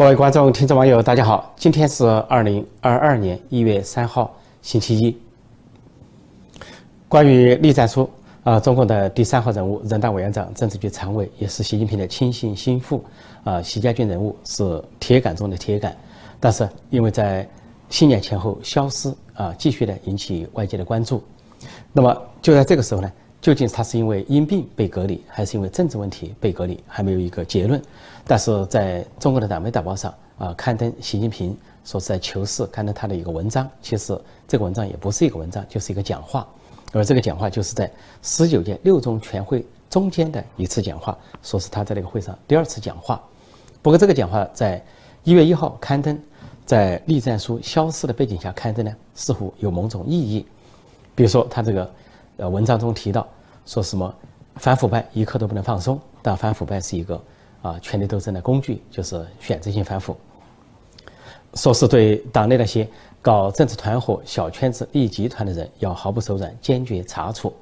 各位观众、听众、网友，大家好！今天是二零二二年一月三号，星期一。关于栗战书啊，中共的第三号人物、人大委员长、政治局常委，也是习近平的亲信心腹啊，习家军人物是铁杆中的铁杆。但是因为在新年前后消失啊，继续的引起外界的关注。那么就在这个时候呢？究竟他是因为因病被隔离，还是因为政治问题被隔离，还没有一个结论。但是在中国的党媒导报上啊，刊登习近平说是在求是刊登他的一个文章。其实这个文章也不是一个文章，就是一个讲话。而这个讲话就是在十九届六中全会中间的一次讲话，说是他在那个会上第二次讲话。不过这个讲话在一月一号刊登，在栗战书消失的背景下刊登呢，似乎有某种意义。比如说他这个。呃，文章中提到说什么反腐败一刻都不能放松，但反腐败是一个啊权力斗争的工具，就是选择性反腐。说是对党内那些搞政治团伙、小圈子、利益集团的人要毫不手软，坚决查处。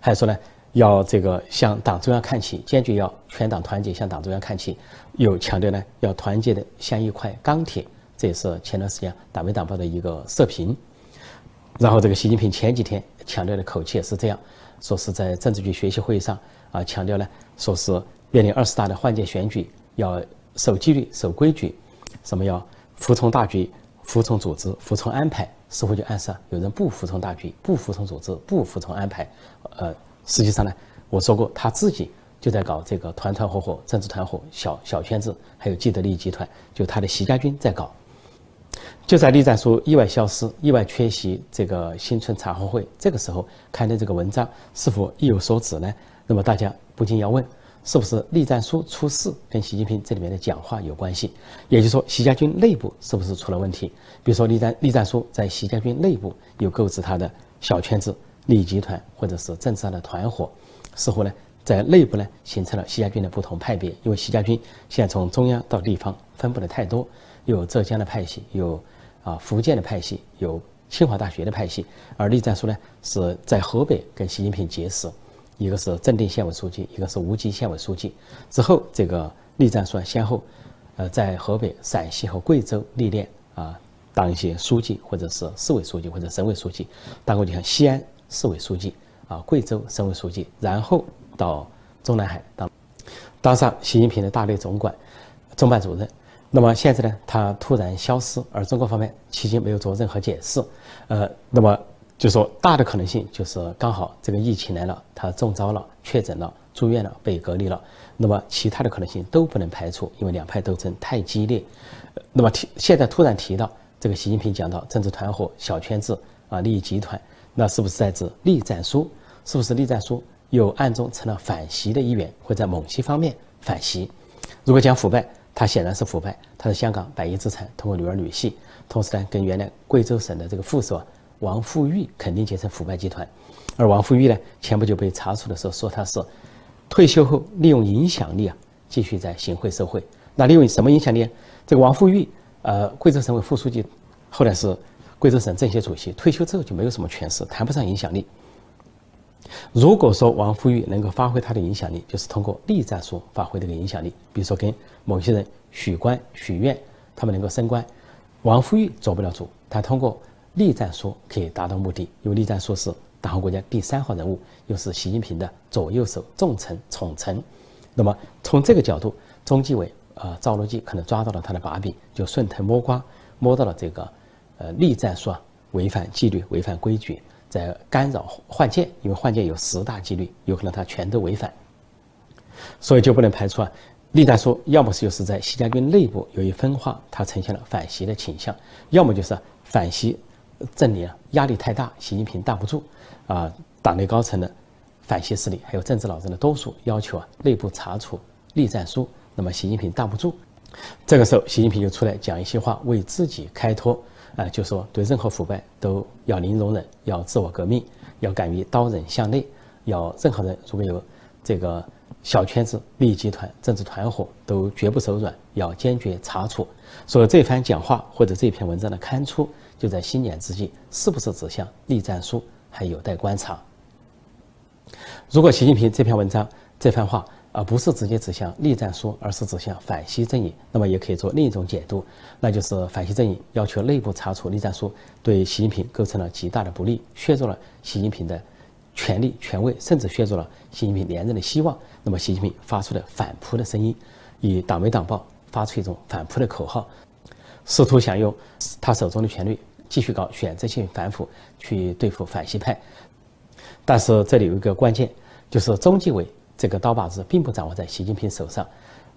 还说呢，要这个向党中央看齐，坚决要全党团结向党中央看齐。又强调呢，要团结的像一块钢铁。这也是前段时间党媒党报的一个社评。然后这个习近平前几天强调的口气也是这样，说是在政治局学习会议上啊，强调呢，说是面临二十大的换届选举，要守纪律、守规矩，什么要服从大局、服从组织、服从安排，似乎就暗示有人不服从大局、不服从组织、不服从安排。呃，实际上呢，我说过他自己就在搞这个团团伙伙、政治团伙、小小圈子，还有既得利益集团，就他的习家军在搞。就在栗战书意外消失、意外缺席这个新春茶话会，这个时候刊登这个文章，是否意有所指呢？那么大家不禁要问，是不是栗战书出事跟习近平这里面的讲话有关系？也就是说，习家军内部是不是出了问题？比如说，栗战栗战书在习家军内部有构置他的小圈子、利益集团，或者是政治上的团伙，似乎呢在内部呢形成了习家军的不同派别。因为习家军现在从中央到地方分布的太多。有浙江的派系，有啊福建的派系，有清华大学的派系，而栗战书呢是在河北跟习近平结识，一个是正定县委书记，一个是无锡县委书记。之后这个栗战书先后，呃在河北、陕西和贵州历练啊，当一些书记或者是市委书记或者省委书记，当过就像西安市委书记啊，贵州省委书记，然后到中南海当当上习近平的大内总管中办主任。那么现在呢，他突然消失，而中国方面迄今没有做任何解释。呃，那么就说大的可能性就是刚好这个疫情来了，他中招了、确诊了、住院了、被隔离了。那么其他的可能性都不能排除，因为两派斗争太激烈。那么提现在突然提到这个习近平讲到政治团伙、小圈子啊、利益集团，那是不是在指栗战书？是不是栗战书又暗中成了反习的一员，会在某些方面反习？如果讲腐败？他显然是腐败，他是香港百亿资产通过女儿女婿，同时呢，跟原来贵州省的这个副手王富玉肯定结成腐败集团，而王富玉呢，前不久被查处的时候说他是退休后利用影响力啊，继续在行贿受贿。那利用什么影响力？这个王富玉，呃，贵州省委副书记，后来是贵州省政协主席，退休之后就没有什么权势，谈不上影响力。如果说王富玉能够发挥他的影响力，就是通过栗战书发挥这个影响力，比如说跟某些人许官、许愿，他们能够升官，王富玉做不了主，他通过栗战书可以达到目的，因为栗战书是党和国家第三号人物，又是习近平的左右手、重臣、宠臣，那么从这个角度，中纪委啊赵乐际可能抓到了他的把柄，就顺藤摸瓜，摸到了这个呃栗战书啊违反纪律、违反规矩。在干扰换届，因为换届有十大纪律，有可能他全都违反，所以就不能排除啊。历代说，要么是就是在习家军内部由于分化，他呈现了反习的倾向；要么就是反习阵营啊压力太大，习近平挡不住啊。党内高层的反习势力还有政治老人的多数要求啊内部查处栗战书，那么习近平挡不住，这个时候习近平就出来讲一些话，为自己开脱。啊，就说对任何腐败都要零容忍，要自我革命，要敢于刀刃向内，要任何人如果有这个小圈子、利益集团、政治团伙，都绝不手软，要坚决查处。所以这番讲话或者这篇文章的刊出，就在新年之际，是不是指向栗战书，还有待观察。如果习近平这篇文章、这番话而不是直接指向栗战书，而是指向反西阵营。那么也可以做另一种解读，那就是反西阵营要求内部查处栗战书，对习近平构成了极大的不利，削弱了习近平的权力权威，甚至削弱了习近平连任的希望。那么习近平发出的反扑的声音，以党媒党报发出一种反扑的口号，试图想用他手中的权力继续搞选择性反腐，去对付反西派。但是这里有一个关键，就是中纪委。这个刀把子并不掌握在习近平手上，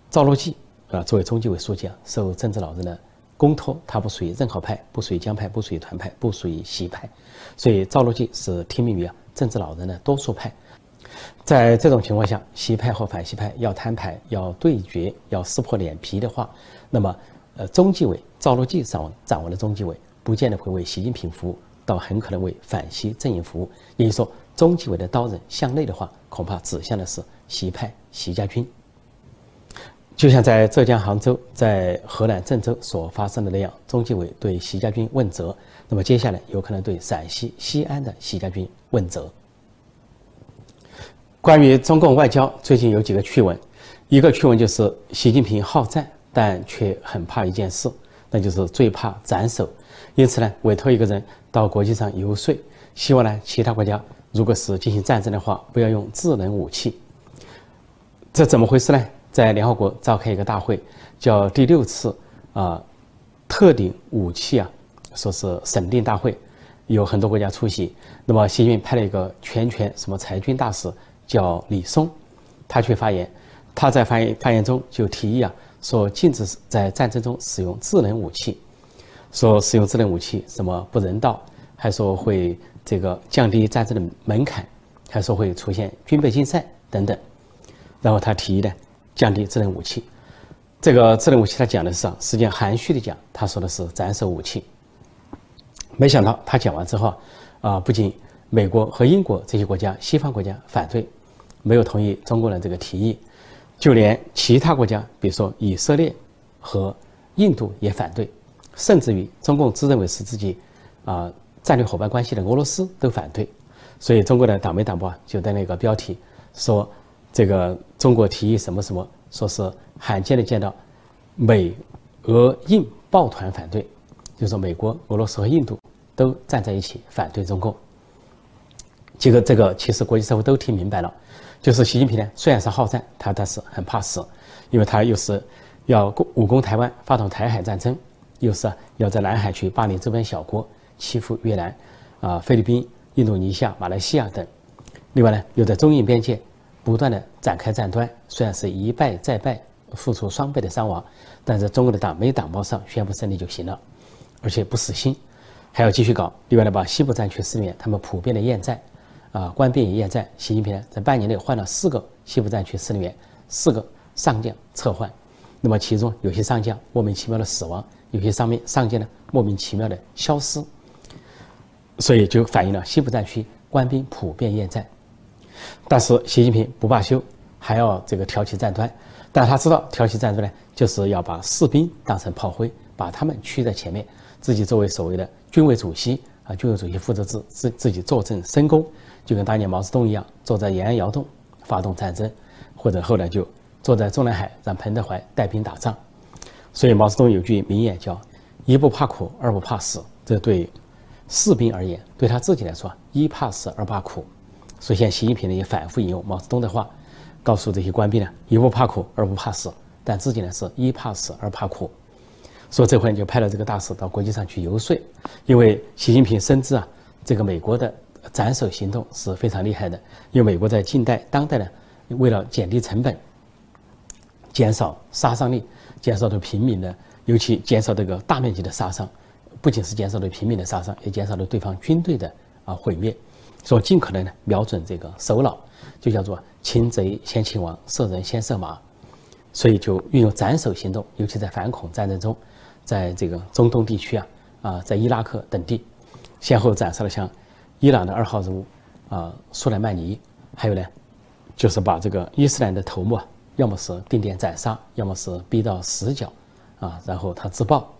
赵乐际啊，作为中纪委书记啊，受政治老人的公托，他不属于任何派，不属于江派，不属于团派，不属于习派，所以赵乐际是听命于啊政治老人的多数派。在这种情况下，习派和反习派要摊牌、要对决、要撕破脸皮的话，那么呃，中纪委赵乐际掌掌握的中纪委，不见得会为习近平服务，倒很可能为反西阵营服务。也就是说，中纪委的刀刃向内的话。恐怕指向的是习派、习家军，就像在浙江杭州、在河南郑州所发生的那样，中纪委对习家军问责，那么接下来有可能对陕西西安的习家军问责。关于中共外交，最近有几个趣闻，一个趣闻就是习近平好战，但却很怕一件事，那就是最怕斩首，因此呢，委托一个人到国际上游说，希望呢其他国家。如果是进行战争的话，不要用智能武器。这怎么回事呢？在联合国召开一个大会，叫第六次啊特定武器啊，说是审定大会，有很多国家出席。那么习近平派了一个全权什么裁军大使，叫李松，他去发言。他在发言发言中就提议啊，说禁止在战争中使用智能武器，说使用智能武器什么不人道，还说会。这个降低战争的门槛，还说会出现军备竞赛等等，然后他提议呢降低智能武器。这个智能武器他讲的是啊，实际上含蓄的讲，他说的是斩首武器。没想到他讲完之后啊，不仅美国和英国这些国家西方国家反对，没有同意中国的这个提议，就连其他国家，比如说以色列和印度也反对，甚至于中共自认为是自己啊。战略伙伴关系的俄罗斯都反对，所以中国的党媒党报就在那个标题说：“这个中国提议什么什么，说是罕见的见到美、俄、印抱团反对，就说美国、俄罗斯和印度都站在一起反对中共。这个这个其实国际社会都听明白了，就是习近平呢虽然是好战，他但是很怕死，因为他又是要攻武攻台湾，发动台海战争，又是要在南海去霸凌周边小国。”欺负越南、啊菲律宾、印度尼西亚、马来西亚等，另外呢，又在中印边界不断的展开战端，虽然是一败再败，付出双倍的伤亡，但是中国的党媒党报上宣布胜利就行了，而且不死心，还要继续搞。另外呢，把西部战区司令员他们普遍的厌战，啊官兵也厌战。习近平呢，在半年内换了四个西部战区司令员，四个上将撤换，那么其中有些上将莫名其妙的死亡，有些上面上将呢莫名其妙的消失。所以就反映了西部战区官兵普遍厌战，但是习近平不罢休，还要这个挑起战端。但他知道挑起战端呢，就是要把士兵当成炮灰，把他们驱在前面，自己作为所谓的军委主席啊，军委主席负责自自自己坐镇深宫，就跟当年毛泽东一样，坐在延安窑洞发动战争，或者后来就坐在中南海让彭德怀带兵打仗。所以毛泽东有句名言叫“一不怕苦，二不怕死”，这对。士兵而言，对他自己来说，一怕死，二怕苦。所以，现习近平呢也反复引用毛泽东的话，告诉这些官兵呢：一不怕苦，二不怕死。但自己呢是一怕死，二怕苦。所以这回就派了这个大使到国际上去游说，因为习近平深知啊，这个美国的斩首行动是非常厉害的。因为美国在近代、当代呢，为了减低成本、减少杀伤力、减少对平民的，尤其减少这个大面积的杀伤。不仅是减少了平民的杀伤，也减少了对方军队的啊毁灭，所以尽可能呢瞄准这个首脑，就叫做擒贼先擒王，射人先射马，所以就运用斩首行动，尤其在反恐战争中，在这个中东地区啊啊，在伊拉克等地，先后斩杀了像伊朗的二号人物啊苏莱曼尼，还有呢，就是把这个伊斯兰的头目啊，要么是定点斩杀，要么是逼到死角啊，然后他自爆。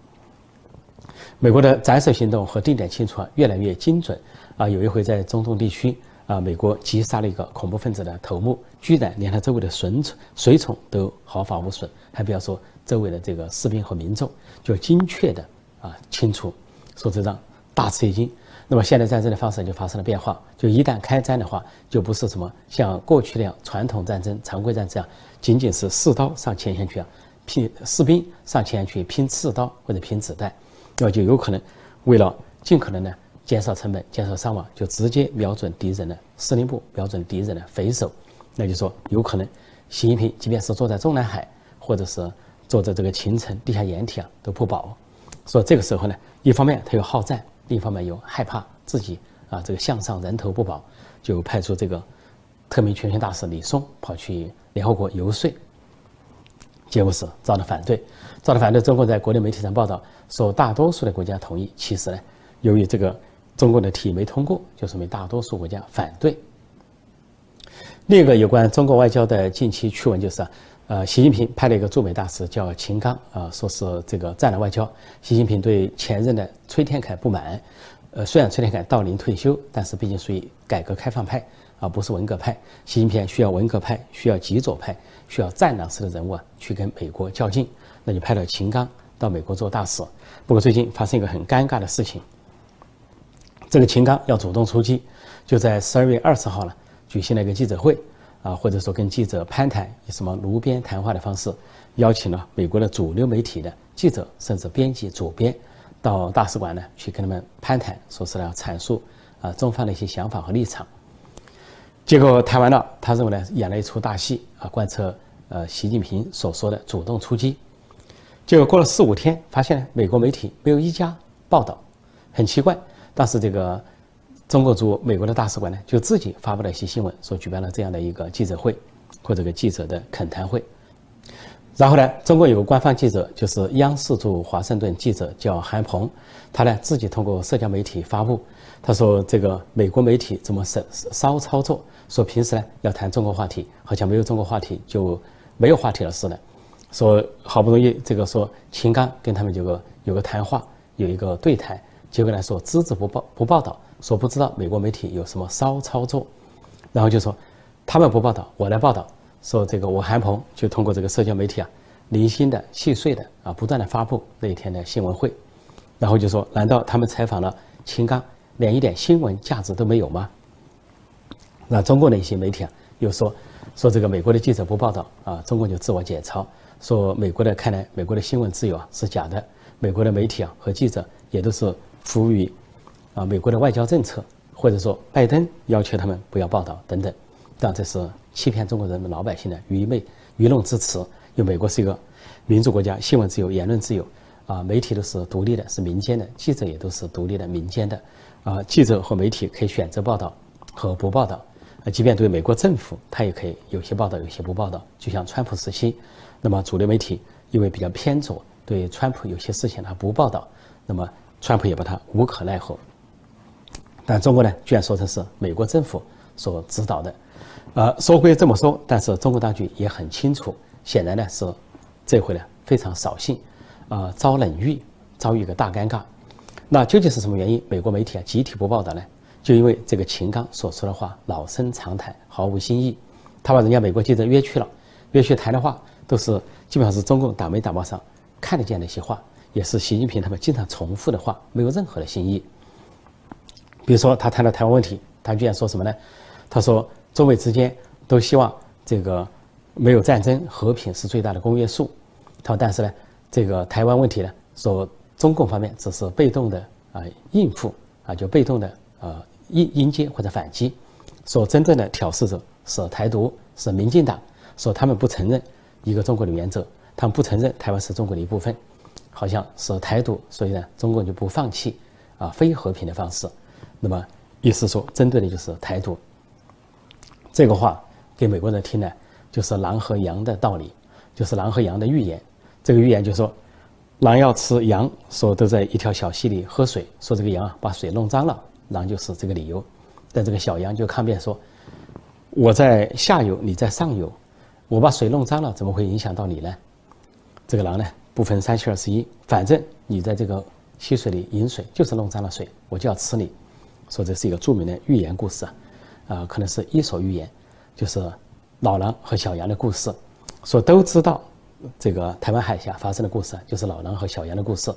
美国的斩首行动和定点清除啊越来越精准啊！有一回在中东地区啊，美国击杀了一个恐怖分子的头目，居然连他周围的随从随从都毫发无损，还不要说周围的这个士兵和民众，就精确的啊清除，说这让大吃一惊。那么现在战争的方式就发生了变化，就一旦开战的话，就不是什么像过去那样传统战争、常规战这样，仅仅是士刀上前线去啊，拼士兵上前去拼刺刀或者拼子弹，那就有可能为了尽可能的。减少成本，减少伤亡，就直接瞄准敌人的司令部，瞄准敌人的匪首。那就说，有可能习近平即便是坐在中南海，或者是坐在这个秦城地下掩体啊，都不保。所以这个时候呢，一方面他又好战，另一方面又害怕自己啊这个项上人头不保，就派出这个特命全权大使李松跑去联合国游说，结果是遭到反对，遭到反对。中国在国内媒体上报道说，大多数的国家同意，其实呢，由于这个。中国的提议没通过，就说明大多数国家反对。另一个有关中国外交的近期趣闻就是，呃，习近平派了一个驻美大使叫秦刚，啊，说是这个战略外交。习近平对前任的崔天凯不满，呃，虽然崔天凯到龄退休，但是毕竟属于改革开放派，而不是文革派。习近平需要文革派，需要极左派，需要战狼式的人物啊，去跟美国较劲，那就派了秦刚到美国做大使。不过最近发生一个很尴尬的事情。这个秦刚要主动出击，就在十二月二十号呢，举行了一个记者会，啊，或者说跟记者攀谈，以什么炉边谈话的方式，邀请了美国的主流媒体的记者，甚至编辑、主编，到大使馆呢去跟他们攀谈，说是要阐述啊中方的一些想法和立场。结果谈完了，他认为呢演了一出大戏啊，贯彻呃习近平所说的主动出击。结果过了四五天，发现美国媒体没有一家报道，很奇怪。但是这个中国驻美国的大使馆呢，就自己发布了一些新闻，说举办了这样的一个记者会，或者个记者的恳谈会。然后呢，中国有个官方记者，就是央视驻华盛顿记者叫韩鹏，他呢自己通过社交媒体发布，他说这个美国媒体怎么骚骚操作，说平时呢要谈中国话题，好像没有中国话题就没有话题了似的，说好不容易这个说秦刚跟他们有个有个谈话，有一个对谈。结果来说，只字不报不报道，说不知道美国媒体有什么骚操作，然后就说他们不报道，我来报道。说这个我韩鹏就通过这个社交媒体啊，零星的细碎的啊，不断的发布那一天的新闻会，然后就说，难道他们采访了秦刚，连一点新闻价值都没有吗？那中国的一些媒体啊，又说说这个美国的记者不报道啊，中国就自我检抄，说美国的看来美国的新闻自由啊是假的，美国的媒体啊和记者也都是。服务于啊美国的外交政策，或者说拜登要求他们不要报道等等，但这是欺骗中国人民老百姓的愚昧愚弄之词。因为美国是一个民主国家，新闻自由、言论自由啊，媒体都是独立的，是民间的，记者也都是独立的、民间的啊。记者和媒体可以选择报道和不报道啊，即便对美国政府，他也可以有些报道，有些不报道。就像川普时期，那么主流媒体因为比较偏左，对川普有些事情他不报道，那么。川普也把他无可奈何，但中国呢，居然说成是美国政府所指导的，呃，说归这么说，但是中国当局也很清楚，显然呢是这回呢非常扫兴，啊，遭冷遇，遭遇一个大尴尬。那究竟是什么原因？美国媒体啊集体不报道呢？就因为这个秦刚所说的话老生常谈，毫无新意。他把人家美国记者约去了，约去谈的话都是基本上是中共党媒党报上看得见的一些话。也是习近平他们经常重复的话，没有任何的新意。比如说，他谈到台湾问题，他居然说什么呢？他说，中美之间都希望这个没有战争，和平是最大的公约数。他说，但是呢，这个台湾问题呢，说中共方面只是被动的啊应付啊，就被动的呃应应接或者反击。说真正的挑事者是台独，是民进党。说他们不承认一个中国的原则，他们不承认台湾是中国的一部分。好像是台独，所以呢，中国就不放弃啊非和平的方式。那么意思说，针对的就是台独。这个话给美国人听呢，就是狼和羊的道理，就是狼和羊的预言。这个预言就说，狼要吃羊，说都在一条小溪里喝水，说这个羊啊把水弄脏了，狼就是这个理由。但这个小羊就抗辩说，我在下游，你在上游，我把水弄脏了，怎么会影响到你呢？这个狼呢？不分三七二十一，反正你在这个溪水里饮水，就是弄脏了水，我就要吃你。说这是一个著名的寓言故事啊，呃，可能是伊索寓言，就是老狼和小羊的故事，说都知道这个台湾海峡发生的故事，就是老狼和小羊的故事。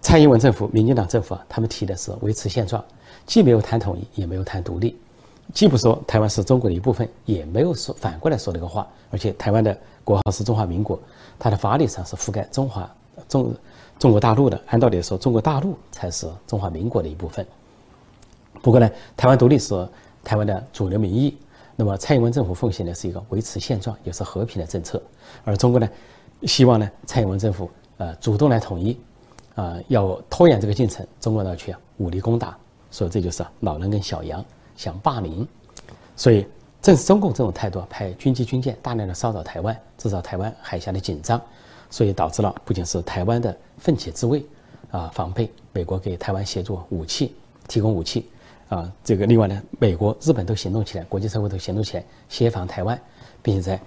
蔡英文政府、民进党政府啊，他们提的是维持现状，既没有谈统一，也没有谈独立，既不说台湾是中国的一部分，也没有说反过来说这个话。而且台湾的国号是中华民国，它的法律上是覆盖中华中中国大陆的。按道理说，中国大陆才是中华民国的一部分。不过呢，台湾独立是台湾的主流民意。那么蔡英文政府奉行的是一个维持现状，也是和平的政策。而中国呢，希望呢，蔡英文政府呃主动来统一。啊，要拖延这个进程，中国呢去武力攻打，所以这就是老人跟小羊想霸凌，所以正是中共这种态度，派军机军舰大量的骚扰台湾，制造台湾海峡的紧张，所以导致了不仅是台湾的奋起自卫，啊，防备美国给台湾协助武器，提供武器，啊，这个另外呢，美国、日本都行动起来，国际社会都行动起来，协防台湾，并且在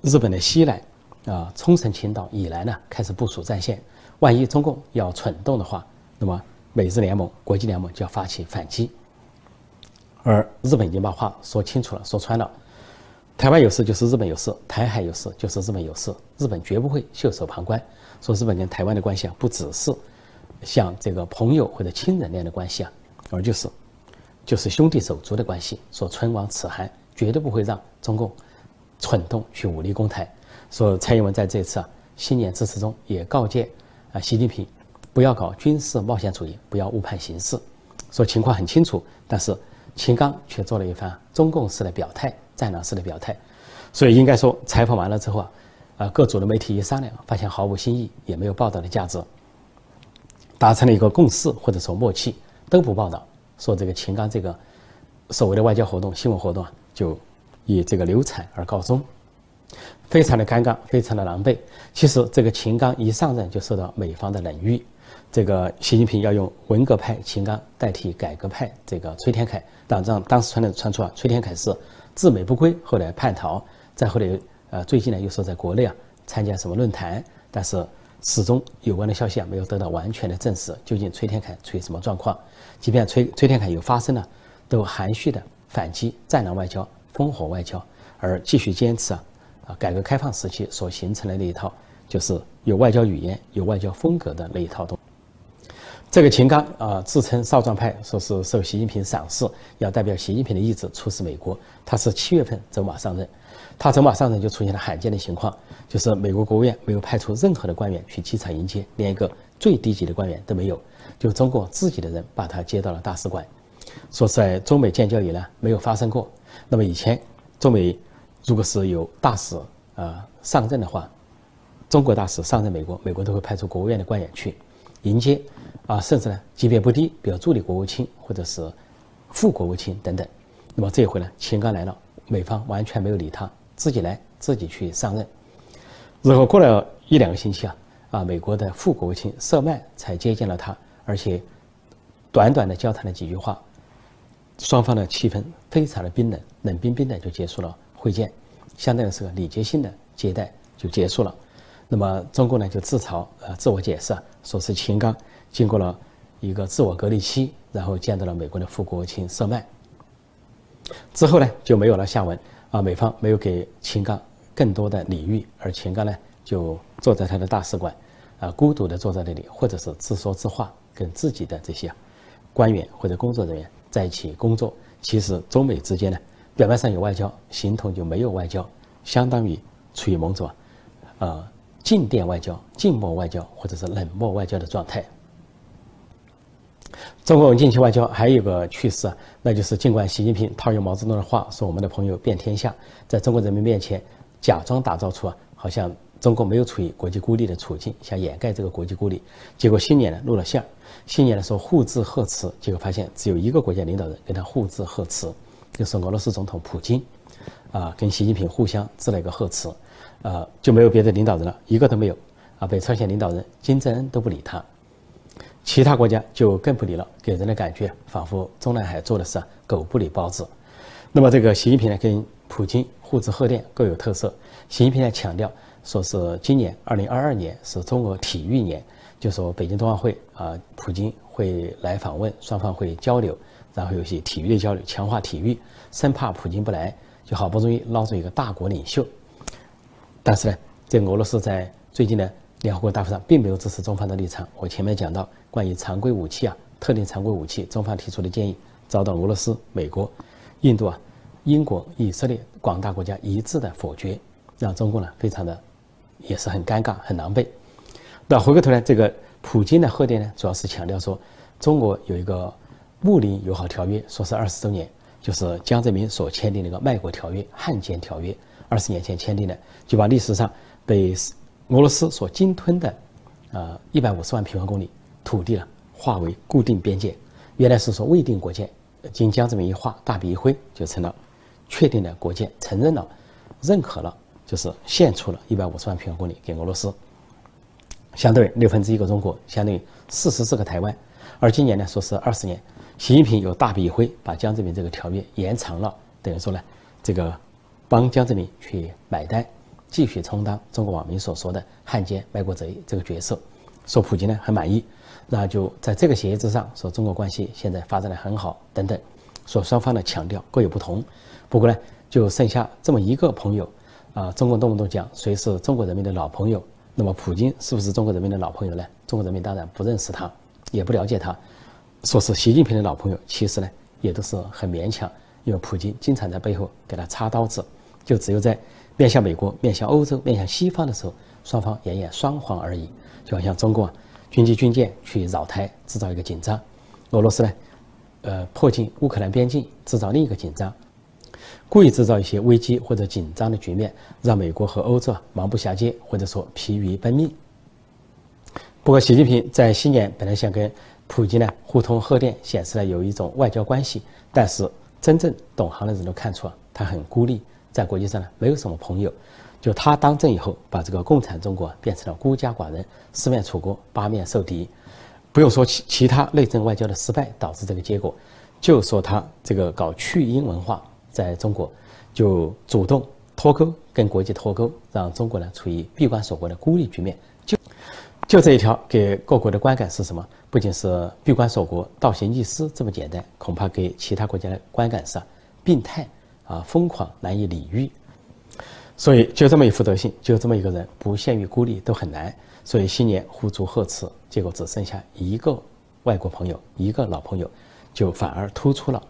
日本的西南，啊，冲绳群岛以南呢，开始部署战线。万一中共要蠢动的话，那么美日联盟、国际联盟就要发起反击。而日本已经把话说清楚了，说穿了：台湾有事就是日本有事，台海有事就是日本有事，日本绝不会袖手旁观。说日本跟台湾的关系啊，不只是像这个朋友或者亲人那样的关系啊，而就是就是兄弟手足的关系。说唇亡齿寒，绝对不会让中共蠢动去武力攻台。说蔡英文在这次啊新年致辞中也告诫。啊，习近平，不要搞军事冒险主义，不要误判形势。说情况很清楚，但是秦刚却做了一番中共式的表态，战狼式的表态。所以应该说，采访完了之后啊，啊，各组的媒体一商量，发现毫无新意，也没有报道的价值，达成了一个共识或者说默契，都不报道。说这个秦刚这个所谓的外交活动、新闻活动啊，就以这个流产而告终。非常的尴尬，非常的狼狈。其实这个秦刚一上任就受到美方的冷遇，这个习近平要用文革派秦刚代替改革派这个崔天凯，当让当时传的传出啊，崔天凯是自美不归，后来叛逃，再后来呃最近呢又说在国内啊参加什么论坛，但是始终有关的消息啊没有得到完全的证实，究竟崔天凯处于什么状况？即便崔崔天凯有发声了，都含蓄的反击战狼外交、烽火外交，而继续坚持啊。啊，改革开放时期所形成的那一套，就是有外交语言、有外交风格的那一套东。这个秦刚啊，自称少壮派，说是受习近平赏识，要代表习近平的意志出使美国。他是七月份走马上任，他走马上任就出现了罕见的情况，就是美国国务院没有派出任何的官员去机场迎接，连一个最低级的官员都没有，就中国自己的人把他接到了大使馆。说在中美建交以来没有发生过。那么以前中美。如果是有大使啊上任的话，中国大使上任美国，美国都会派出国务院的官员去迎接，啊，甚至呢级别不低，比如助理国务卿或者是副国务卿等等。那么这一回呢，秦刚来了，美方完全没有理他，自己来自己去上任。然后过了一两个星期啊，啊，美国的副国务卿舍曼才接见了他，而且短短的交谈了几句话，双方的气氛非常的冰冷，冷冰冰的就结束了。会见，相当于是个礼节性的接待就结束了。那么中共呢就自嘲呃自我解释，说是秦刚经过了一个自我隔离期，然后见到了美国的副国务卿舍曼。之后呢就没有了下文啊，美方没有给秦刚更多的领域，而秦刚呢就坐在他的大使馆啊，孤独的坐在那里，或者是自说自话，跟自己的这些官员或者工作人员在一起工作。其实中美之间呢。表面上有外交，形同就没有外交，相当于处于某种，呃，静电外交、静默外交或者是冷漠外交的状态。中国近期外交还有个趋势啊，那就是尽管习近平套用毛泽东的话说，我们的朋友遍天下，在中国人民面前假装打造出啊，好像中国没有处于国际孤立的处境，想掩盖这个国际孤立。结果新年呢露了馅儿，新年的时候互致贺词，结果发现只有一个国家领导人跟他互致贺词。就是俄罗斯总统普京，啊，跟习近平互相致了一个贺词，啊，就没有别的领导人了，一个都没有，啊，北朝鲜领导人金正恩都不理他，其他国家就更不理了，给人的感觉仿佛中南海做的是狗不理包子。那么这个习近平呢，跟普京互致贺电各有特色。习近平呢强调说是今年二零二二年是中国体育年，就说北京冬奥会啊，普京会来访问，双方会交流。然后有些体育的交流，强化体育，生怕普京不来，就好不容易捞住一个大国领袖。但是呢，这俄罗斯在最近呢联合国大会上并没有支持中方的立场。我前面讲到关于常规武器啊，特定常规武器，中方提出的建议遭到俄罗斯、美国、印度啊、英国、以色列广大国家一致的否决，让中国呢非常的也是很尴尬、很狼狈。那回过头来，这个普京的贺电呢，主要是强调说，中国有一个睦邻友好条约，说是二十周年，就是江泽民所签订的一个卖国条约、汉奸条约。二十年前签订的，就把历史上被俄罗斯所鲸吞的，呃，一百五十万平方公里土地呢，划为固定边界。原来是说未定国界，经江泽民一画，大笔一挥，就成了确定的国界，承认了，认可了，就是献出了一百五十万平方公里给俄罗斯，相对六分之一个中国，相当于四十四个台湾。而今年呢，说是二十年，习近平又大笔一挥，把江泽民这个条约延长了，等于说呢，这个。帮江泽民去买单，继续充当中国网民所说的汉奸卖国贼这个角色，说普京呢很满意，那就在这个协议之上说中国关系现在发展的很好等等，说双方的强调各有不同，不过呢就剩下这么一个朋友，啊，中国动不动讲谁是中国人民的老朋友，那么普京是不是中国人民的老朋友呢？中国人民当然不认识他，也不了解他，说是习近平的老朋友，其实呢也都是很勉强，因为普京经常在背后给他插刀子。就只有在面向美国、面向欧洲、面向西方的时候，双方演演双簧而已。就好像中共啊，军机军舰去扰台，制造一个紧张；俄罗斯呢，呃，迫近乌克兰边境，制造另一个紧张，故意制造一些危机或者紧张的局面，让美国和欧洲啊忙不暇接，或者说疲于奔命。不过，习近平在新年本来想跟普京呢互通贺电，显示了有一种外交关系，但是真正懂行的人都看出啊，他很孤立。在国际上呢，没有什么朋友。就他当政以后，把这个共产中国变成了孤家寡人，四面楚歌，八面受敌。不用说其其他内政外交的失败导致这个结果，就说他这个搞去英文化，在中国就主动脱钩，跟国际脱钩，让中国呢处于闭关锁国的孤立局面。就就这一条，给各国的观感是什么？不仅是闭关锁国、倒行逆施这么简单，恐怕给其他国家的观感是病态。啊，疯狂难以理喻，所以就这么一副德性，就这么一个人，不限于孤立都很难。所以新年呼祝贺词，结果只剩下一个外国朋友，一个老朋友，就反而突出了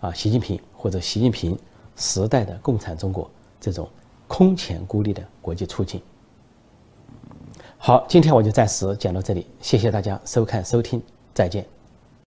啊，习近平或者习近平时代的共产中国这种空前孤立的国际处境。好，今天我就暂时讲到这里，谢谢大家收看收听，再见。